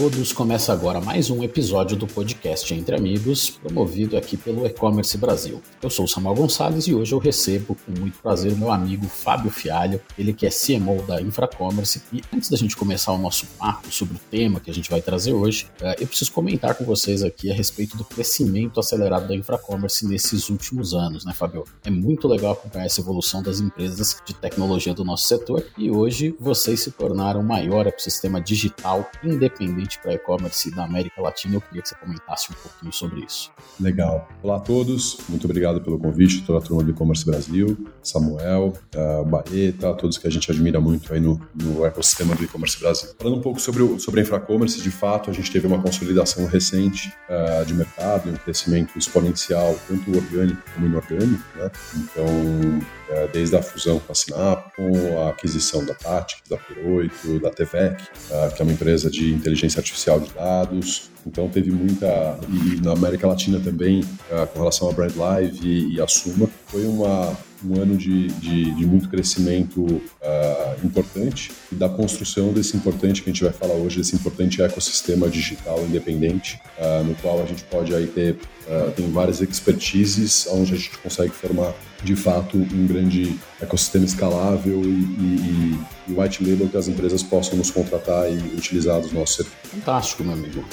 todos, começa agora mais um episódio do podcast Entre Amigos, promovido aqui pelo E-Commerce Brasil. Eu sou o Samuel Gonçalves e hoje eu recebo com muito prazer o meu amigo Fábio Fialho, ele que é CMO da Infracommerce. E antes da gente começar o nosso papo sobre o tema que a gente vai trazer hoje, eh, eu preciso comentar com vocês aqui a respeito do crescimento acelerado da Infracommerce nesses últimos anos, né, Fábio? É muito legal acompanhar essa evolução das empresas de tecnologia do nosso setor e hoje vocês se tornaram o maior ecossistema digital independente para e-commerce da América Latina. Eu queria que você comentasse um pouquinho sobre isso. Legal. Olá a todos, muito obrigado pelo convite, toda a turma do e-commerce Brasil, Samuel, uh, Bareta, todos que a gente admira muito aí no, no ecossistema do e-commerce Brasil. Falando um pouco sobre, o, sobre a infracommerce, de fato, a gente teve uma consolidação recente uh, de mercado, um crescimento exponencial, tanto orgânico como inorgânico, né? Então, é, desde a fusão com a Sinap, com a aquisição da Tactics, da P8, da TVEC, é, que é uma empresa de inteligência artificial de dados. Então teve muita, e na América Latina também, é, com relação a Brand Live e, e a Suma, foi uma, um ano de, de, de muito crescimento uh, importante e da construção desse importante que a gente vai falar hoje, desse importante ecossistema digital independente, uh, no qual a gente pode aí ter uh, tem várias expertises onde a gente consegue formar de fato um grande ecossistema escalável e, e, e white label que as empresas possam nos contratar e utilizar dos nossos serviços. Fantástico, meu amigo.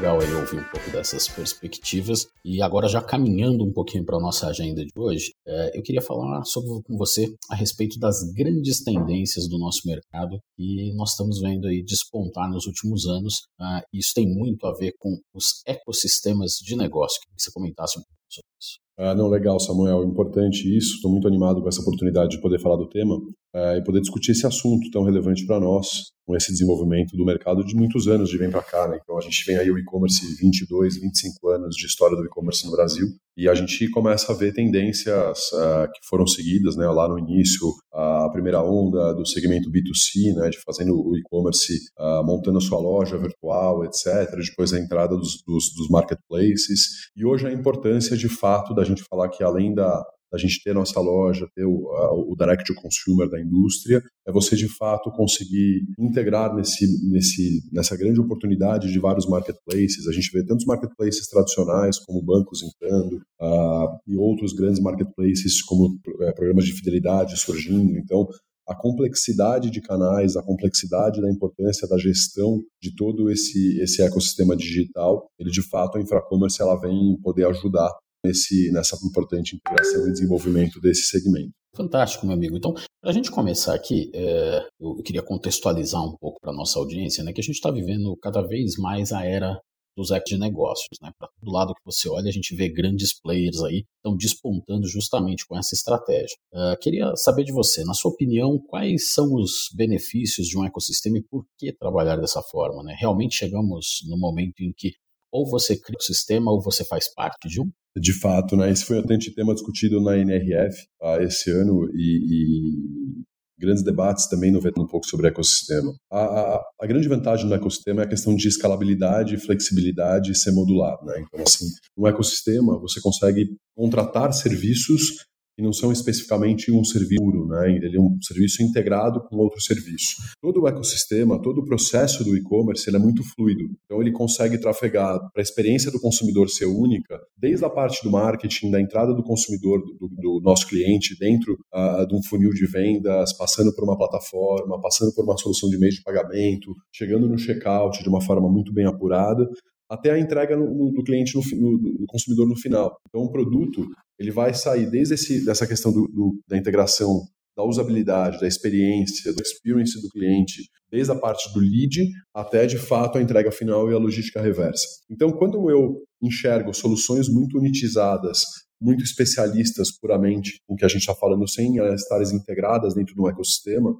Legal aí ouvir um pouco dessas perspectivas. E agora, já caminhando um pouquinho para a nossa agenda de hoje, é, eu queria falar sobre, com você a respeito das grandes tendências do nosso mercado que nós estamos vendo aí despontar nos últimos anos. Uh, isso tem muito a ver com os ecossistemas de negócio. Queria que você comentasse um pouco sobre isso. Ah, não, legal, Samuel. Importante isso. Estou muito animado com essa oportunidade de poder falar do tema uh, e poder discutir esse assunto tão relevante para nós, com esse desenvolvimento do mercado de muitos anos de vem para cá. Né? Então, a gente vem aí o e-commerce 22, 25 anos de história do e-commerce no Brasil e a gente começa a ver tendências uh, que foram seguidas né, lá no início, a primeira onda do segmento B2C, né, de fazendo o e-commerce, uh, montando a sua loja virtual, etc. Depois a entrada dos, dos, dos marketplaces e hoje a importância de fato da gente falar que além da, da gente ter nossa loja, ter o, o direct to consumer da indústria, é você de fato conseguir integrar nesse, nesse, nessa grande oportunidade de vários marketplaces. A gente vê tantos marketplaces tradicionais como bancos entrando uh, e outros grandes marketplaces como é, programas de fidelidade surgindo. Então, a complexidade de canais, a complexidade da importância da gestão de todo esse, esse ecossistema digital, ele de fato, a Infracommerce, ela vem poder ajudar nesse, nessa importante integração e desenvolvimento desse segmento. Fantástico, meu amigo. Então, para a gente começar aqui, é, eu queria contextualizar um pouco para a nossa audiência, né, que a gente está vivendo cada vez mais a era dos apps de negócios. Né? Para todo lado que você olha, a gente vê grandes players aí estão despontando justamente com essa estratégia. Uh, queria saber de você, na sua opinião, quais são os benefícios de um ecossistema e por que trabalhar dessa forma? Né? Realmente chegamos no momento em que ou você cria o um sistema ou você faz parte de um? De fato, né? Esse foi um tema discutido na NRF uh, esse ano e, e, grandes debates também no um pouco sobre ecossistema. A, a, a, grande vantagem do ecossistema é a questão de escalabilidade, flexibilidade e ser modular, né? Então, assim, no ecossistema você consegue contratar serviços que não são especificamente um serviço, né? ele é um serviço integrado com outro serviço. Todo o ecossistema, todo o processo do e-commerce ele é muito fluido, então ele consegue trafegar para a experiência do consumidor ser única, desde a parte do marketing, da entrada do consumidor, do, do nosso cliente, dentro uh, de um funil de vendas, passando por uma plataforma, passando por uma solução de meio de pagamento, chegando no checkout de uma forma muito bem apurada, até a entrega no, no, do cliente, no, no, consumidor no final. Então, o produto ele vai sair desde esse, dessa questão do, do, da integração, da usabilidade, da experiência, do experience do cliente, desde a parte do lead até, de fato, a entrega final e a logística reversa. Então, quando eu enxergo soluções muito unitizadas muito especialistas puramente com o que a gente está falando, sem elas estarem integradas dentro de um ecossistema,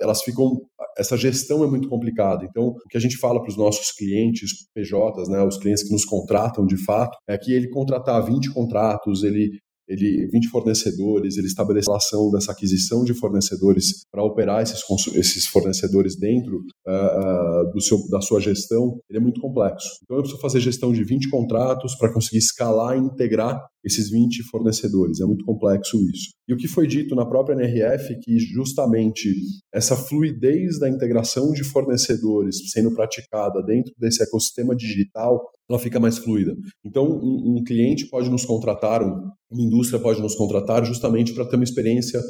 elas ficam. Essa gestão é muito complicada. Então, o que a gente fala para os nossos clientes, PJs, né, os clientes que nos contratam de fato, é que ele contratar 20 contratos, ele ele 20 fornecedores, ele estabelece a relação dessa aquisição de fornecedores para operar esses, esses fornecedores dentro uh, do seu, da sua gestão, ele é muito complexo. Então eu preciso fazer gestão de 20 contratos para conseguir escalar e integrar esses 20 fornecedores. É muito complexo isso. E o que foi dito na própria NRF que justamente essa fluidez da integração de fornecedores sendo praticada dentro desse ecossistema digital, ela fica mais fluida. Então, um, um cliente pode nos contratar, um, uma indústria pode nos contratar justamente para ter uma experiência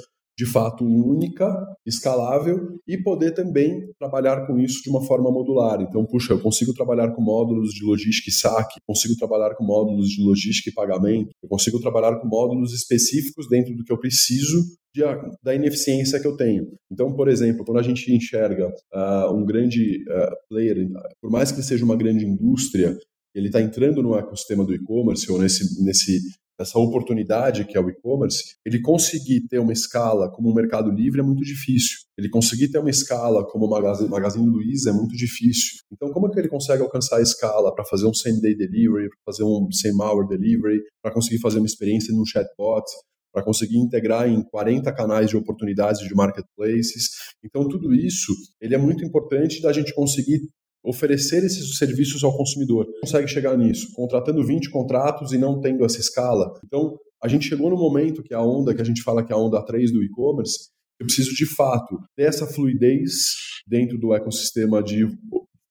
de fato única, escalável e poder também trabalhar com isso de uma forma modular. Então, puxa, eu consigo trabalhar com módulos de logística e saque, consigo trabalhar com módulos de logística e pagamento, eu consigo trabalhar com módulos específicos dentro do que eu preciso de, da ineficiência que eu tenho. Então, por exemplo, quando a gente enxerga uh, um grande uh, player, por mais que seja uma grande indústria, ele está entrando no ecossistema do e-commerce ou nesse, nesse essa oportunidade que é o e-commerce, ele conseguir ter uma escala como o Mercado Livre é muito difícil. Ele conseguir ter uma escala como o Magazine, Magazine Luiza é muito difícil. Então, como é que ele consegue alcançar a escala para fazer um same-day delivery, para fazer um same-hour delivery, para conseguir fazer uma experiência no chatbot, para conseguir integrar em 40 canais de oportunidades de marketplaces. Então, tudo isso ele é muito importante da gente conseguir oferecer esses serviços ao consumidor. Consegue chegar nisso, contratando 20 contratos e não tendo essa escala. Então, a gente chegou no momento que a onda, que a gente fala que é a onda 3 do e-commerce, eu preciso de fato ter essa fluidez dentro do ecossistema de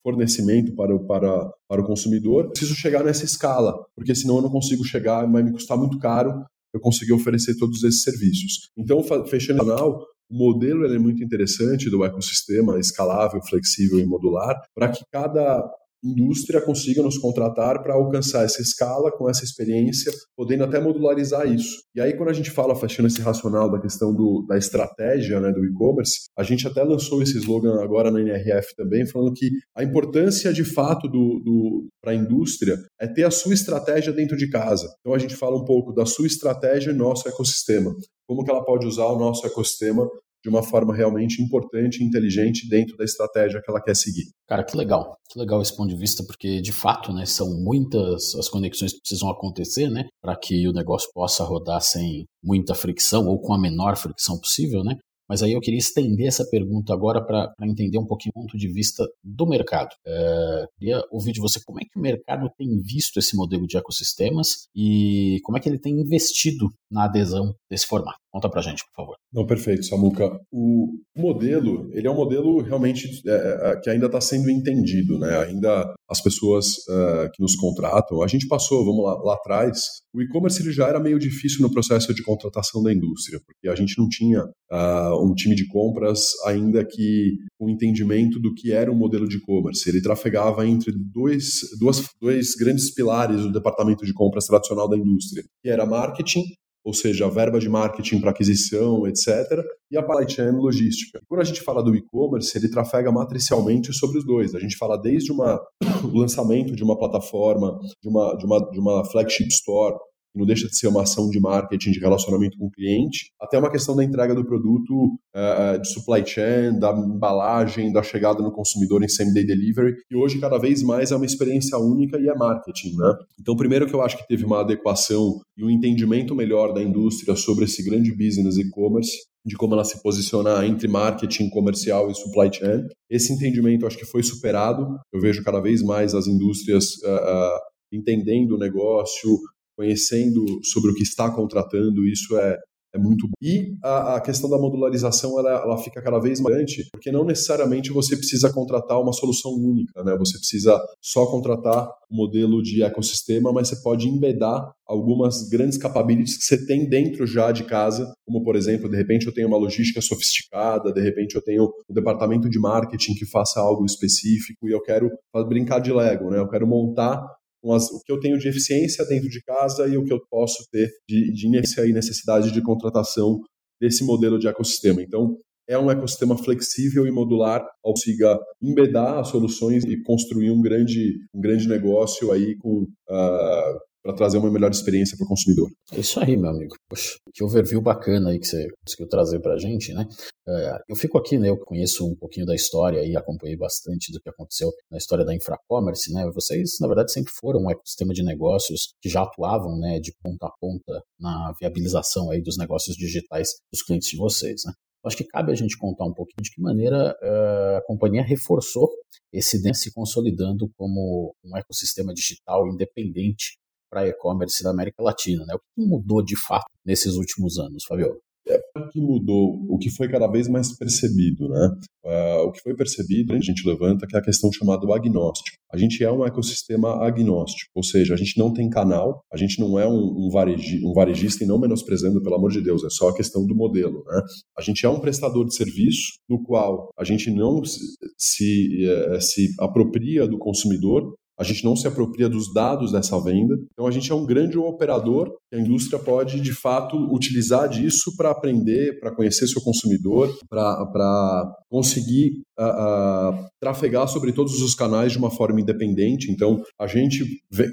fornecimento para o, para, para o consumidor. Preciso chegar nessa escala, porque senão eu não consigo chegar, vai me custar muito caro eu conseguir oferecer todos esses serviços. Então, fechando o canal, o modelo é muito interessante do ecossistema escalável, flexível e modular para que cada indústria consiga nos contratar para alcançar essa escala com essa experiência, podendo até modularizar isso. E aí, quando a gente fala, fechando esse racional da questão do, da estratégia né, do e-commerce, a gente até lançou esse slogan agora na NRF também, falando que a importância de fato do, do para a indústria é ter a sua estratégia dentro de casa. Então, a gente fala um pouco da sua estratégia e nosso ecossistema. Como que ela pode usar o nosso ecossistema de uma forma realmente importante e inteligente dentro da estratégia que ela quer seguir. Cara, que legal. Que legal esse ponto de vista, porque de fato, né, são muitas as conexões que precisam acontecer, né, para que o negócio possa rodar sem muita fricção ou com a menor fricção possível, né? Mas aí eu queria estender essa pergunta agora para entender um pouquinho o ponto de vista do mercado. É, queria ouvir de você como é que o mercado tem visto esse modelo de ecossistemas e como é que ele tem investido na adesão desse formato. Conta para gente, por favor. Não, perfeito, Samuca. O modelo, ele é um modelo realmente é, é que ainda está sendo entendido, né? Ainda as pessoas uh, que nos contratam, a gente passou, vamos lá, lá atrás, o e-commerce ele já era meio difícil no processo de contratação da indústria, porque a gente não tinha uh, um time de compras ainda que um entendimento do que era um modelo de e-commerce. Ele trafegava entre dois, duas, dois grandes pilares do departamento de compras tradicional da indústria, que era marketing ou seja, a verba de marketing para aquisição, etc., e a supply chain logística. Quando a gente fala do e-commerce, ele trafega matricialmente sobre os dois. A gente fala desde uma, o lançamento de uma plataforma, de uma, de uma, de uma flagship store, que não deixa de ser uma ação de marketing, de relacionamento com o cliente, até uma questão da entrega do produto, uh, de supply chain, da embalagem, da chegada no consumidor em same-day delivery, e hoje cada vez mais é uma experiência única e é marketing, né? Então, primeiro que eu acho que teve uma adequação e um entendimento melhor da indústria sobre esse grande business e-commerce, de como ela se posicionar entre marketing comercial e supply chain. Esse entendimento acho que foi superado. Eu vejo cada vez mais as indústrias uh, uh, entendendo o negócio, conhecendo sobre o que está contratando, isso é, é muito bom. E a, a questão da modularização ela, ela, fica cada vez mais grande, porque não necessariamente você precisa contratar uma solução única, né? Você precisa só contratar um modelo de ecossistema, mas você pode embedar algumas grandes capabilities que você tem dentro já de casa, como por exemplo, de repente eu tenho uma logística sofisticada, de repente eu tenho um departamento de marketing que faça algo específico e eu quero brincar de Lego, né? Eu quero montar as, o que eu tenho de eficiência dentro de casa e o que eu posso ter de, de e necessidade de contratação desse modelo de ecossistema. Então, é um ecossistema flexível e modular, consiga embedar as soluções e construir um grande, um grande negócio aí com, uh, para trazer uma melhor experiência para o consumidor. É isso aí, meu amigo. Poxa, que overview bacana aí que você conseguiu trazer para a gente, né? É, eu fico aqui, né? Eu conheço um pouquinho da história e acompanhei bastante do que aconteceu na história da Infracommerce, né? Vocês, na verdade, sempre foram um ecossistema de negócios que já atuavam, né, de ponta a ponta na viabilização aí dos negócios digitais dos clientes de vocês, né? Acho que cabe a gente contar um pouquinho de que maneira uh, a companhia reforçou esse DEM se consolidando como um ecossistema digital independente para e-commerce da América Latina. Né? O que mudou de fato nesses últimos anos, Fabio? É, o que mudou, o que foi cada vez mais percebido, né? Uh, o que foi percebido, a gente levanta que é a questão chamada agnóstico. A gente é um ecossistema agnóstico, ou seja, a gente não tem canal, a gente não é um, um, varegi, um varejista e não menosprezando, pelo amor de Deus, é só a questão do modelo, né? A gente é um prestador de serviço no qual a gente não se, se, eh, se apropria do consumidor, a gente não se apropria dos dados dessa venda. Então, a gente é um grande operador que a indústria pode, de fato, utilizar disso para aprender, para conhecer seu consumidor, para conseguir uh, uh, trafegar sobre todos os canais de uma forma independente. Então, a gente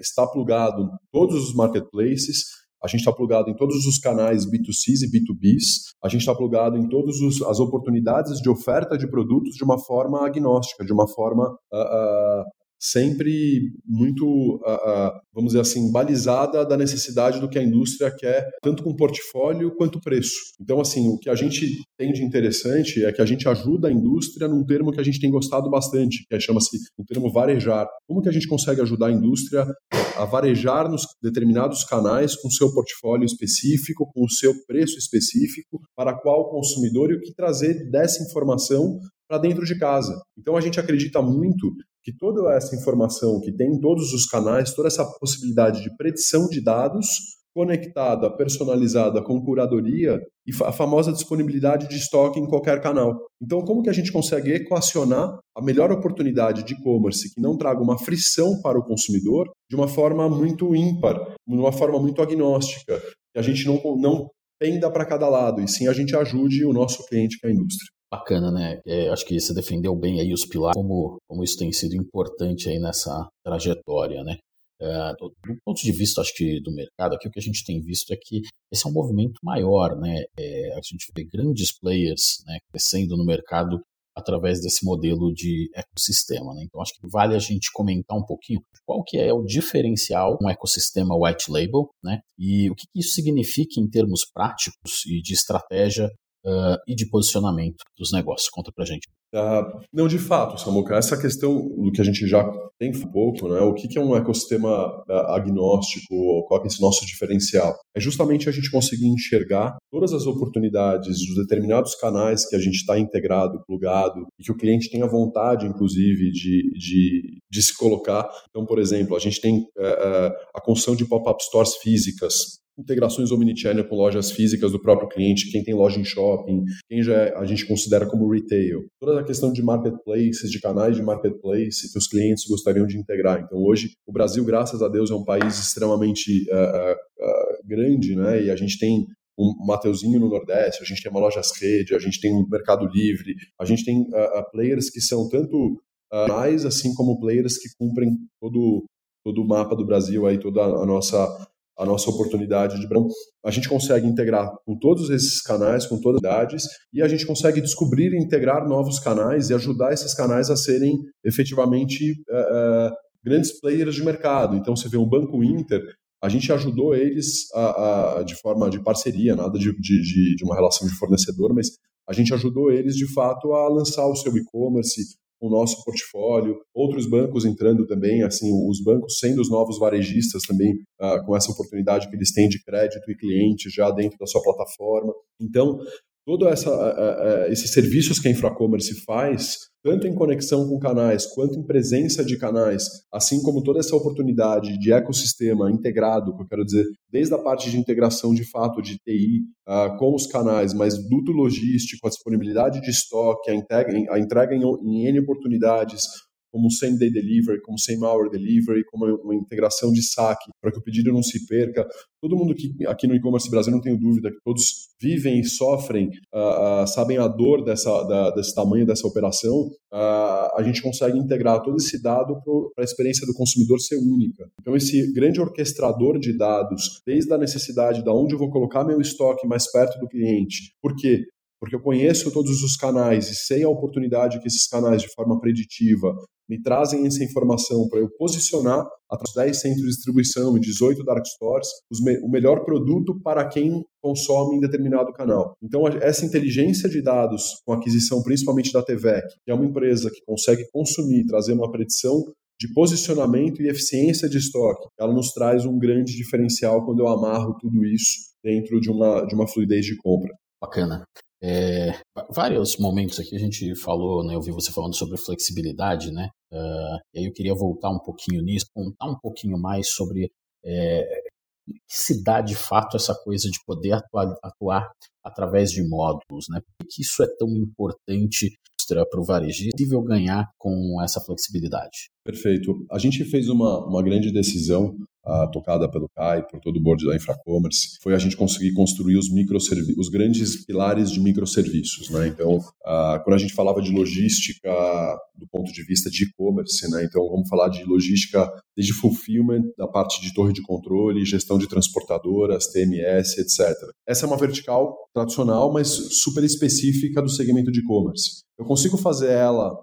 está plugado em todos os marketplaces, a gente está plugado em todos os canais B2Cs e B2Bs, a gente está plugado em todas as oportunidades de oferta de produtos de uma forma agnóstica, de uma forma uh, sempre muito, vamos dizer assim, balizada da necessidade do que a indústria quer, tanto com portfólio quanto preço. Então, assim, o que a gente tem de interessante é que a gente ajuda a indústria num termo que a gente tem gostado bastante, que é, chama-se o termo varejar. Como que a gente consegue ajudar a indústria a varejar nos determinados canais com seu portfólio específico, com o seu preço específico, para qual consumidor e o que trazer dessa informação para dentro de casa. Então a gente acredita muito que toda essa informação que tem em todos os canais, toda essa possibilidade de predição de dados conectada, personalizada com curadoria e a famosa disponibilidade de estoque em qualquer canal. Então, como que a gente consegue equacionar a melhor oportunidade de e-commerce que não traga uma frição para o consumidor de uma forma muito ímpar, de uma forma muito agnóstica, que a gente não, não penda para cada lado, e sim a gente ajude o nosso cliente, é a indústria. Bacana, né? É, acho que você defendeu bem aí os pilares, como, como isso tem sido importante aí nessa trajetória, né? É, do, do, ponto de vista, acho que do mercado, aqui o que a gente tem visto é que esse é um movimento maior, né? É, a gente vê grandes players né, crescendo no mercado através desse modelo de ecossistema. Né? Então, acho que vale a gente comentar um pouquinho qual que é o diferencial um ecossistema white label, né? E o que, que isso significa em termos práticos e de estratégia uh, e de posicionamento dos negócios? Conta pra gente. Uh, não, de fato, Samuca, essa questão do que a gente já tem um pouco, né? O que, é um ecossistema uh, agnóstico, qual é esse nosso diferencial? É justamente a gente conseguir enxergar todas as oportunidades dos determinados canais que a gente está integrado, plugado, e que o cliente tenha vontade, inclusive, de, de, de se colocar. Então, por exemplo, a gente tem uh, a construção de pop-up stores físicas, integrações omnichannel com lojas físicas do próprio cliente, quem tem loja em shopping, quem já a gente considera como retail. Toda a questão de marketplaces, de canais de marketplace que os clientes gostariam de integrar. Então, hoje, o Brasil, graças a Deus, é um país extremamente uh, uh, grande, né? E a gente tem um Mateuzinho no Nordeste, a gente tem uma loja rede, a gente tem um Mercado Livre, a gente tem uh, players que são tanto mais assim como players que cumprem todo todo o mapa do Brasil aí toda a nossa a nossa oportunidade de a gente consegue integrar com todos esses canais, com todas as idades, e a gente consegue descobrir e integrar novos canais e ajudar esses canais a serem efetivamente uh, uh, grandes players de mercado. Então, você vê um Banco Inter, a gente ajudou eles a, a, de forma de parceria, nada de, de, de uma relação de fornecedor, mas a gente ajudou eles de fato a lançar o seu e-commerce, o nosso portfólio, outros bancos entrando também, assim, os bancos sendo os novos varejistas também, uh, com essa oportunidade que eles têm de crédito e cliente já dentro da sua plataforma. Então, todos esses serviços que a Infracommerce faz, tanto em conexão com canais quanto em presença de canais, assim como toda essa oportunidade de ecossistema integrado, que eu quero dizer, desde a parte de integração de fato de TI uh, ah, com os canais, mas duto logístico, a disponibilidade de estoque, a entrega, a entrega em, em N oportunidades, como same day delivery, como same hour delivery, como uma integração de saque para que o pedido não se perca. Todo mundo que aqui no e-commerce Brasil não tenho dúvida que todos vivem e sofrem, uh, uh, sabem a dor dessa, da, desse tamanho dessa operação. Uh, a gente consegue integrar todo esse dado para a experiência do consumidor ser única. Então esse grande orquestrador de dados, desde a necessidade de onde eu vou colocar meu estoque mais perto do cliente, por quê? Porque eu conheço todos os canais e sei a oportunidade que esses canais, de forma preditiva, me trazem essa informação para eu posicionar através de 10 centros de distribuição e 18 dark stores me o melhor produto para quem consome em determinado canal. Então, essa inteligência de dados com aquisição principalmente da TVEC, que é uma empresa que consegue consumir, trazer uma predição de posicionamento e eficiência de estoque, ela nos traz um grande diferencial quando eu amarro tudo isso dentro de uma, de uma fluidez de compra. Bacana. É, vários momentos aqui a gente falou, né, eu vi você falando sobre flexibilidade, né? Uh, e aí eu queria voltar um pouquinho nisso, contar um pouquinho mais sobre é, se dá de fato essa coisa de poder atuar, atuar através de módulos, né? Por que isso é tão importante para o varejista? É possível ganhar com essa flexibilidade? Perfeito. A gente fez uma, uma grande decisão uh, tocada pelo CAI, por todo o board da Infracommerce, foi a gente conseguir construir os microserviços, os grandes pilares de microserviços, né? Então, quando a gente falava de logística do ponto de vista de e-commerce, né? Então, vamos falar de logística desde fulfillment, da parte de torre de controle, gestão de transportadoras, TMS, etc. Essa é uma vertical tradicional, mas super específica do segmento de e-commerce. Eu consigo fazer ela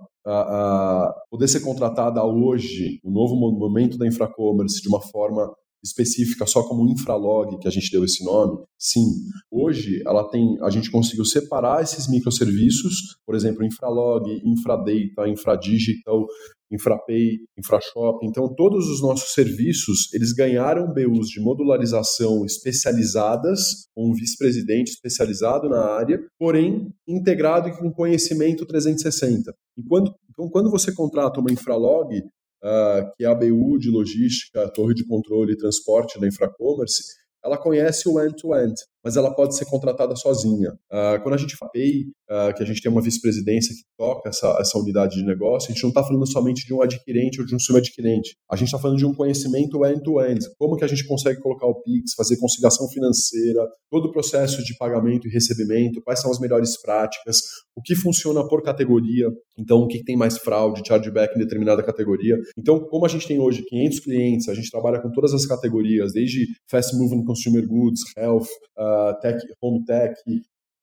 poder ser contratada hoje, no novo momento da infracommerce, de uma forma específica só como infralog, que a gente deu esse nome, sim. Hoje ela tem, a gente conseguiu separar esses microserviços, por exemplo, infralog, infradata, infradigital, infrapay, infrashop. Então todos os nossos serviços, eles ganharam BUs de modularização especializadas, com um vice-presidente especializado na área, porém integrado com conhecimento 360. Enquanto, então, quando você contrata uma infralog, uh, que é a BU de logística, torre de controle e transporte da Infracommerce, ela conhece o end-to-end. -end mas ela pode ser contratada sozinha. Uh, quando a gente fala uh, que a gente tem uma vice-presidência que toca essa, essa unidade de negócio, a gente não está falando somente de um adquirente ou de um subadquirente. A gente está falando de um conhecimento end-to-end. -end. Como que a gente consegue colocar o PIX, fazer conciliação financeira, todo o processo de pagamento e recebimento, quais são as melhores práticas, o que funciona por categoria, então o que tem mais fraude, chargeback em determinada categoria. Então, como a gente tem hoje 500 clientes, a gente trabalha com todas as categorias, desde fast moving consumer goods, health, uh, tech, home tech,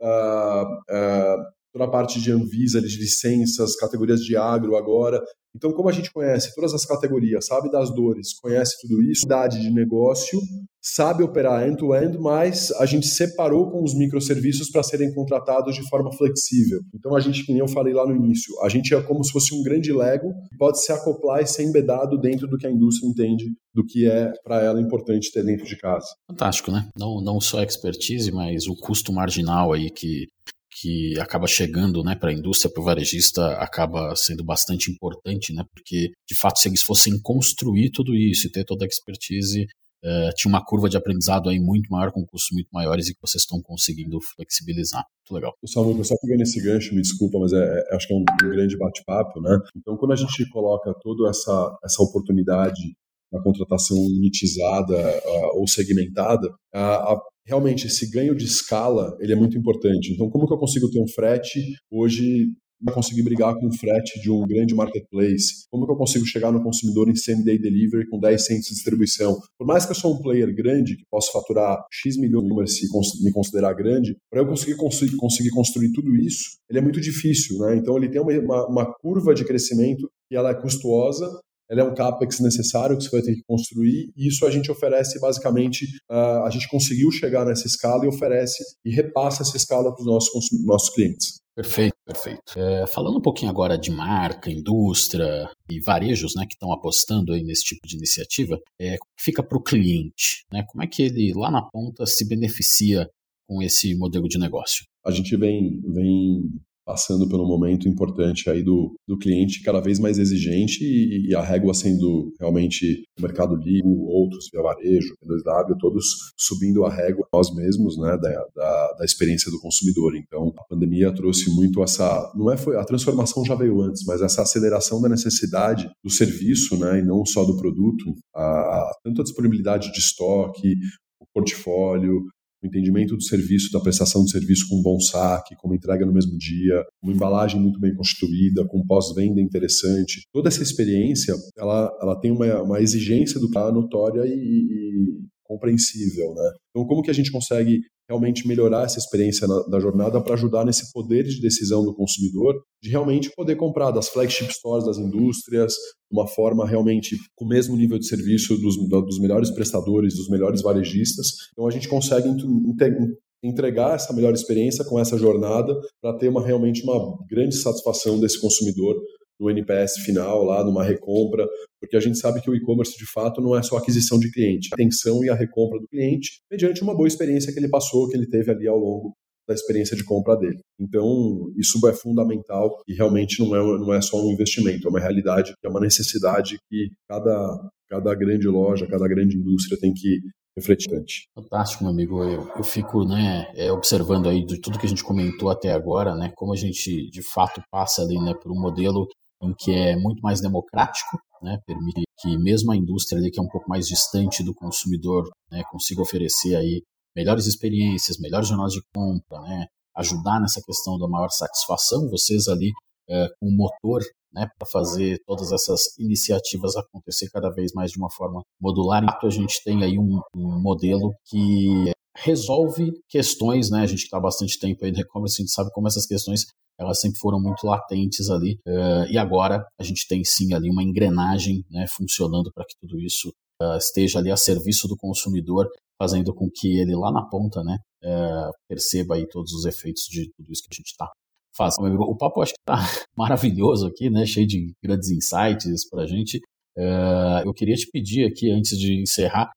uh, uh, toda a parte de Anvisa, de licenças, categorias de agro agora. Então, como a gente conhece todas as categorias, sabe das dores, conhece tudo isso, idade de negócio, sabe operar end-to-end, -end, mas a gente separou com os microserviços para serem contratados de forma flexível. Então, a gente, nem eu falei lá no início, a gente é como se fosse um grande Lego pode se acoplar e ser embedado dentro do que a indústria entende do que é para ela importante ter dentro de casa. Fantástico, né? Não, não só a expertise, mas o custo marginal aí que que acaba chegando né, para a indústria, para o varejista, acaba sendo bastante importante, né, porque de fato, se eles fossem construir tudo isso e ter toda a expertise, uh, tinha uma curva de aprendizado aí muito maior, com custos muito maiores e que vocês estão conseguindo flexibilizar. Muito legal. O Samuel, eu só pegando esse gancho, me desculpa, mas é, é, acho que é um, um grande bate-papo, né? Então, quando a gente coloca toda essa, essa oportunidade na contratação unitizada uh, ou segmentada, a, realmente esse ganho de escala ele é muito importante. Então, como que eu consigo ter um frete hoje conseguir brigar com o frete de um grande marketplace? Como que eu consigo chegar no consumidor em same-day delivery com 10 centos de distribuição? Por mais que eu sou um player grande, que posso faturar X milhões e me considerar grande, para eu conseguir, conseguir, conseguir construir tudo isso, ele é muito difícil, né? Então ele tem uma, uma, uma curva de crescimento que ela é custosa ela é um capex necessário que você vai ter que construir, e isso a gente oferece basicamente, uh, a gente conseguiu chegar nessa escala e oferece e repassa essa escala para os nossos, nossos clientes. Perfeito, perfeito. É, falando um pouquinho agora de marca, indústria e varejos né, que estão apostando aí nesse tipo de iniciativa, é, fica para o cliente? Né? Como é que ele lá na ponta se beneficia com esse modelo de negócio? A gente vem, vem passando pelo momento importante aí do, do cliente cada vez mais exigente e, e a régua sendo realmente o Mercado Livre, outros, via varejo, P2W, todos subindo a régua nós mesmos, né, da, da, da, experiência do consumidor. Então, a pandemia trouxe muito essa, não é foi a transformação já veio antes, mas essa aceleração da necessidade do serviço, né, e não só do produto, a, tanto a disponibilidade de estoque, o portfólio, o entendimento do serviço, da prestação de serviço com um bom saque, com uma entrega no mesmo dia, uma embalagem muito bem constituída, com pós-venda interessante. Toda essa experiência, ela, ela tem uma, uma exigência do cara notória e, e compreensível, né? Então, como que a gente consegue realmente melhorar essa experiência na, da jornada para ajudar nesse poder de decisão do consumidor, de realmente poder comprar das flagship stores das indústrias, de uma forma realmente com o mesmo nível de serviço dos, dos melhores prestadores, dos melhores varejistas. Então a gente consegue entregar essa melhor experiência com essa jornada para ter uma, realmente uma grande satisfação desse consumidor no NPS final, lá numa recompra, porque a gente sabe que o e-commerce de fato não é só aquisição de cliente, a atenção e a recompra do cliente, mediante uma boa experiência que ele passou, que ele teve ali ao longo da experiência de compra dele. Então, isso é fundamental e realmente não é, não é só um investimento, é uma realidade, é uma necessidade que cada, cada grande loja, cada grande indústria tem que refletir. Fantástico, meu amigo. Eu, eu fico né, é, observando aí de tudo que a gente comentou até agora, né, como a gente de fato passa ali né, por um modelo em que é muito mais democrático, né, permite que mesmo a indústria ali, que é um pouco mais distante do consumidor né, consiga oferecer aí melhores experiências, melhores jornadas de compra, né, ajudar nessa questão da maior satisfação, vocês ali é, com o motor né, para fazer todas essas iniciativas acontecer cada vez mais de uma forma modular. Então a gente tem aí um, um modelo que resolve questões, né? A gente está há bastante tempo aí no e-commerce, a gente sabe como essas questões elas sempre foram muito latentes ali. Uh, e agora a gente tem sim ali uma engrenagem né, funcionando para que tudo isso uh, esteja ali a serviço do consumidor, fazendo com que ele lá na ponta né, uh, perceba aí todos os efeitos de tudo isso que a gente está fazendo. O papo acho que está maravilhoso aqui, né, cheio de grandes insights para a gente. eu queria te pedir aqui, antes de encerrar,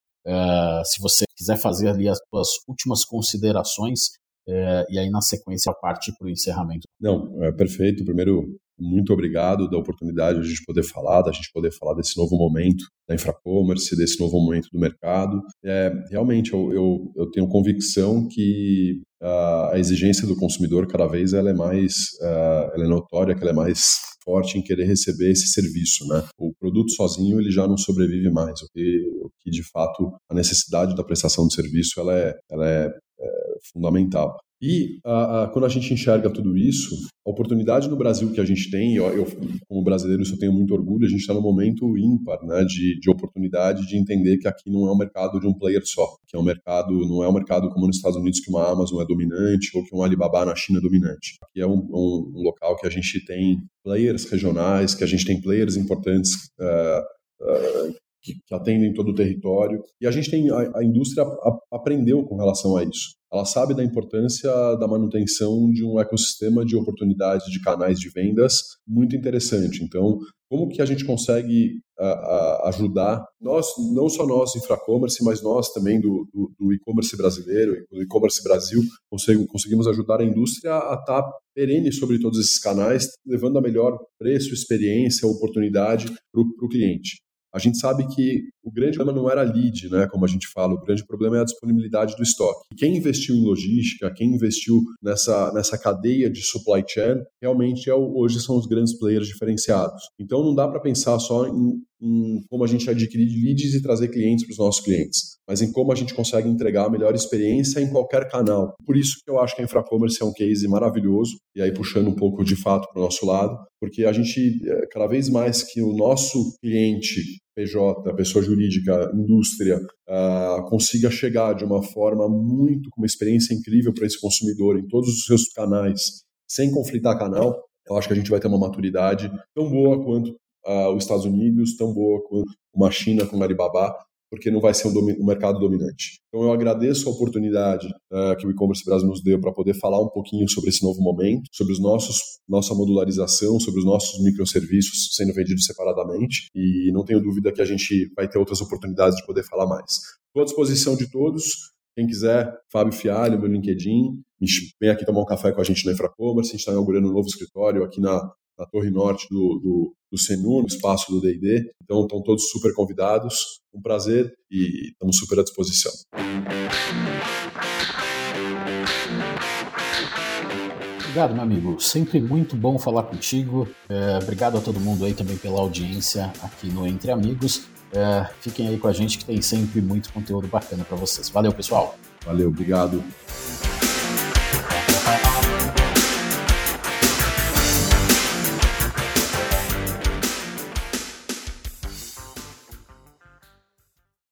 se você quiser fazer ali as suas últimas considerações é, e aí na sequência parte para o encerramento. Não, é perfeito. Primeiro, muito obrigado da oportunidade de a gente poder falar, da gente poder falar desse novo momento da infracommerce, desse novo momento do mercado. É, realmente, eu, eu, eu, tenho convicção que a, a, exigência do consumidor cada vez ela é mais, uh, ela é notória, ela é mais forte em querer receber esse serviço, né? O produto sozinho ele já não sobrevive mais, o que, o que de fato a necessidade da prestação de serviço ela é, ela é fundamental. E a, a, quando a gente enxerga tudo isso, a oportunidade no Brasil que a gente tem, eu, eu como brasileiro isso eu tenho muito orgulho, a gente está num momento ímpar né, de, de oportunidade de entender que aqui não é um mercado de um player só, que é um mercado, não é um mercado como nos Estados Unidos que uma Amazon é dominante ou que um Alibaba na China é dominante. Aqui é um, um, um local que a gente tem players regionais, que a gente tem players importantes uh, uh, que, atendem todo o território. E a gente tem, a, a indústria aprendeu com relação a isso ela sabe da importância da manutenção de um ecossistema de oportunidades de canais de vendas muito interessante. Então, como que a gente consegue a, ajudar nós, não só nós infracommerce, mas nós também do, do, do e-commerce brasileiro, do e-commerce Brasil, conseguimos ajudar a indústria a estar perene sobre todos esses canais, levando a melhor preço, experiência, oportunidade para o cliente. A gente sabe que o grande problema não era lead, né, como a gente fala, o grande problema é a disponibilidade do estoque. Quem investiu em logística, quem investiu nessa, nessa cadeia de supply chain, realmente é o, hoje são os grandes players diferenciados. Então não dá para pensar só em, em como a gente adquirir leads e trazer clientes para os nossos clientes, mas em como a gente consegue entregar a melhor experiência em qualquer canal. Por isso que eu acho que a Infracommerce é um case maravilhoso, e aí puxando um pouco de fato para o nosso lado, porque a gente, eh, cada vez mais que o nosso cliente PJ, pessoa jurídica, indústria, uh, consiga chegar de uma forma muito, com uma experiência incrível para esse consumidor em todos os seus canais, sem conflitar canal, eu acho que a gente vai ter uma maturidade tão boa quanto uh, os Estados Unidos, tão boa quanto uma China com Alibaba, porque não vai ser um, um, mercado dominante. Então eu agradeço a oportunidade uh, que o e-commerce Brasil nos deu para poder falar um pouquinho sobre esse novo momento, sobre os nossos nossa modularização, sobre os nossos microserviços sendo vendidos separadamente e não tenho dúvida que a gente vai ter outras oportunidades de poder falar mais. Estou à disposição de todos. Quem quiser, Fábio Fialho, meu LinkedIn, vem aqui tomar um café com a gente na Infracommerce. A gente está inaugurando um novo escritório aqui na, na torre norte do, do, do CENU, no espaço do D&D. Então, estão todos super convidados. Um prazer e estamos super à disposição. Obrigado, meu amigo. Sempre muito bom falar contigo. É, obrigado a todo mundo aí também pela audiência aqui no Entre Amigos. É, fiquem aí com a gente que tem sempre muito conteúdo bacana para vocês. Valeu, pessoal. Valeu, obrigado.